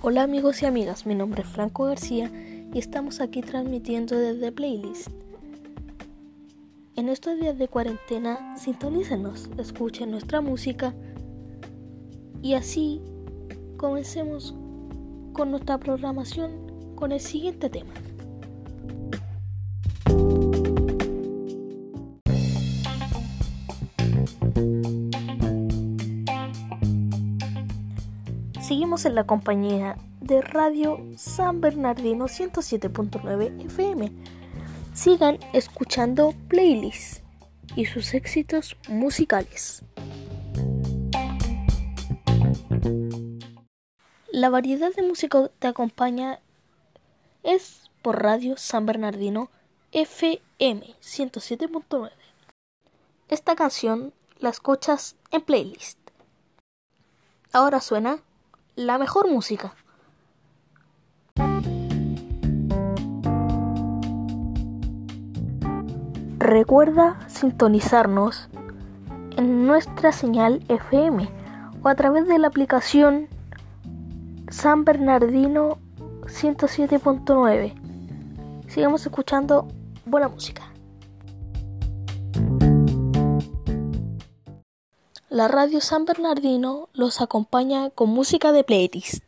Hola amigos y amigas, mi nombre es Franco García y estamos aquí transmitiendo desde Playlist. En estos días de cuarentena, sintonícenos, escuchen nuestra música y así comencemos con nuestra programación con el siguiente tema. Seguimos en la compañía de Radio San Bernardino 107.9 FM. Sigan escuchando playlists y sus éxitos musicales. La variedad de música que te acompaña es por Radio San Bernardino FM 107.9. Esta canción la escuchas en playlist. Ahora suena la mejor música. Recuerda sintonizarnos en nuestra señal FM o a través de la aplicación San Bernardino 107.9. Sigamos escuchando buena música. La radio San Bernardino los acompaña con música de playlist.